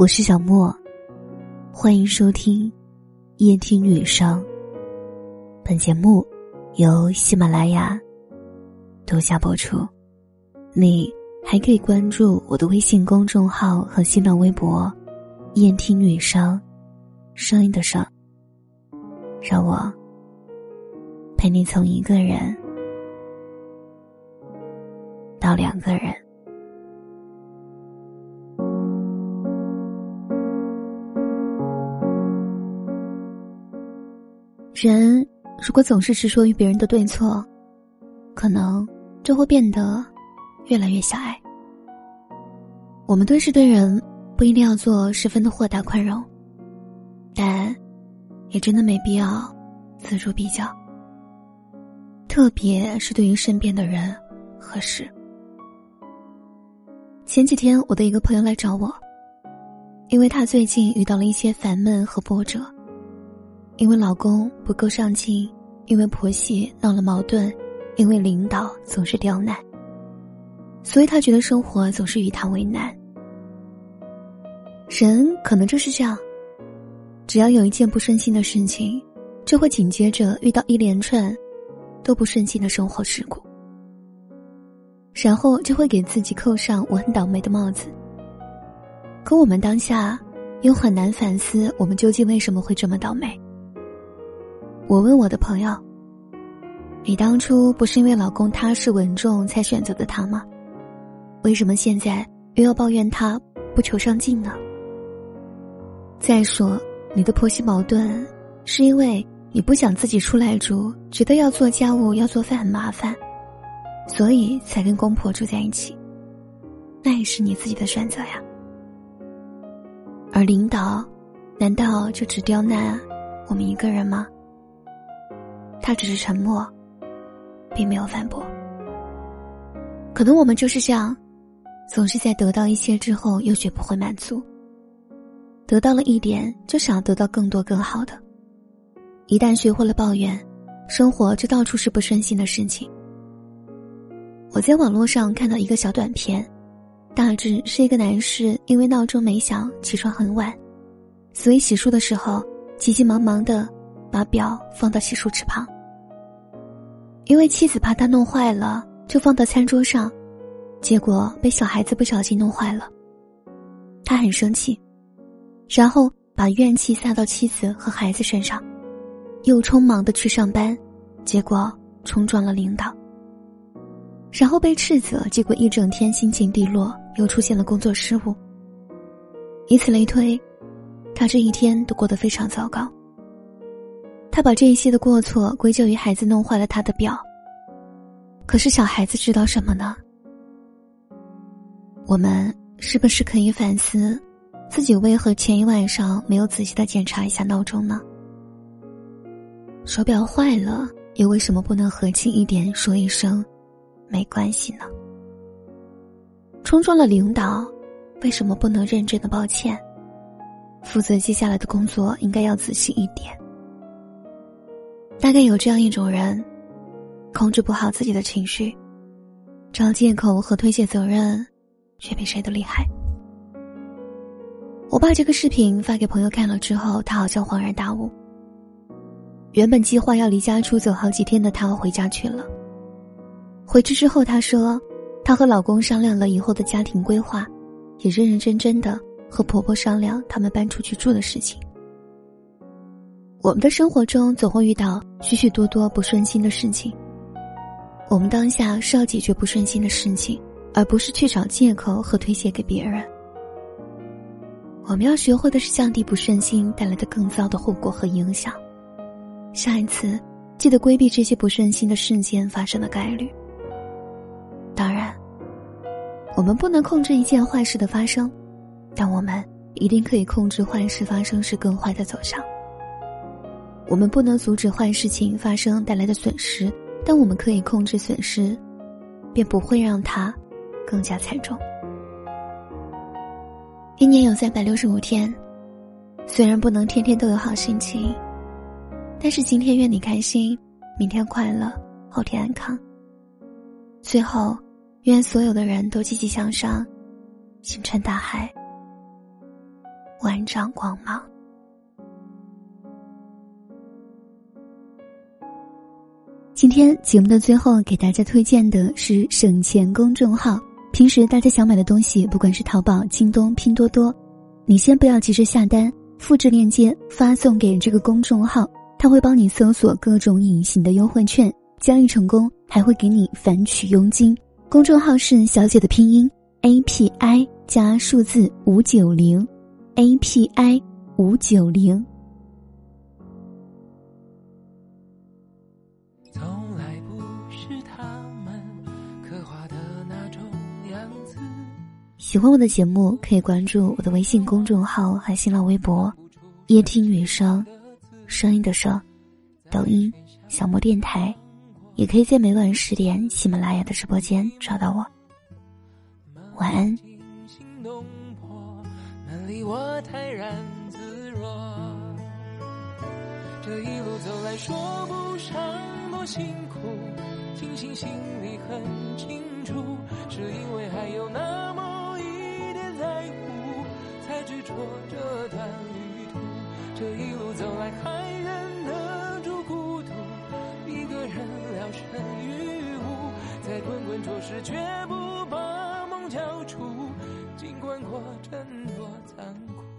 我是小莫，欢迎收听夜听女生。本节目由喜马拉雅独家播出。你还可以关注我的微信公众号和新浪微博“夜听女生”，声音的声，让我陪你从一个人到两个人。人如果总是执着于别人的对错，可能就会变得越来越狭隘。我们对事对人不一定要做十分的豁达宽容，但也真的没必要锱铢比较。特别是对于身边的人和事。前几天我的一个朋友来找我，因为他最近遇到了一些烦闷和波折。因为老公不够上进，因为婆媳闹了矛盾，因为领导总是刁难，所以他觉得生活总是与他为难。人可能就是这样，只要有一件不顺心的事情，就会紧接着遇到一连串都不顺心的生活事故，然后就会给自己扣上“我很倒霉”的帽子。可我们当下又很难反思，我们究竟为什么会这么倒霉。我问我的朋友：“你当初不是因为老公踏实稳重才选择的他吗？为什么现在又要抱怨他不求上进呢？再说，你的婆媳矛盾是因为你不想自己出来住，觉得要做家务要做饭很麻烦，所以才跟公婆住在一起。那也是你自己的选择呀。而领导，难道就只刁难我们一个人吗？”他只是沉默，并没有反驳。可能我们就是这样，总是在得到一些之后又学不会满足。得到了一点，就想要得到更多更好的。一旦学会了抱怨，生活就到处是不顺心的事情。我在网络上看到一个小短片，大致是一个男士因为闹钟没响起床很晚，所以洗漱的时候急急忙忙的。把表放到洗漱池旁，因为妻子怕他弄坏了，就放到餐桌上，结果被小孩子不小心弄坏了。他很生气，然后把怨气撒到妻子和孩子身上，又匆忙的去上班，结果冲撞了领导，然后被斥责，结果一整天心情低落，又出现了工作失误。以此类推，他这一天都过得非常糟糕。他把这一些的过错归咎于孩子弄坏了他的表。可是小孩子知道什么呢？我们是不是可以反思，自己为何前一晚上没有仔细的检查一下闹钟呢？手表坏了，又为什么不能和气一点说一声，没关系呢？冲撞了领导，为什么不能认真的抱歉？负责接下来的工作应该要仔细一点。大概有这样一种人，控制不好自己的情绪，找借口和推卸责任，却比谁都厉害。我把这个视频发给朋友看了之后，他好像恍然大悟。原本计划要离家出走好几天的他回家去了。回去之后，他说，她和老公商量了以后的家庭规划，也认认真真的和婆婆商量他们搬出去住的事情。我们的生活中总会遇到许许多多不顺心的事情。我们当下是要解决不顺心的事情，而不是去找借口和推卸给别人。我们要学会的是降低不顺心带来的更糟的后果和影响。下一次，记得规避这些不顺心的事件发生的概率。当然，我们不能控制一件坏事的发生，但我们一定可以控制坏事发生时更坏的走向。我们不能阻止坏事情发生带来的损失，但我们可以控制损失，便不会让它更加惨重。一年有三百六十五天，虽然不能天天都有好心情，但是今天愿你开心，明天快乐，后天安康。最后，愿所有的人都积极向上，星辰大海，万丈光芒。今天节目的最后，给大家推荐的是省钱公众号。平时大家想买的东西，不管是淘宝、京东、拼多多，你先不要急着下单，复制链接发送给这个公众号，他会帮你搜索各种隐形的优惠券，交易成功还会给你返取佣金。公众号是小姐的拼音 A P I 加数字五九零，A P I 五九零。喜欢我的节目，可以关注我的微信公众号和新浪微博“夜听雨声”，声音的声，抖音小莫电台，也可以在每晚十点喜马拉雅的直播间找到我。晚安。这一路走来说不上多辛苦，庆幸心里很清楚，是因为还有那困处时却不把梦交出，尽管过程多残酷。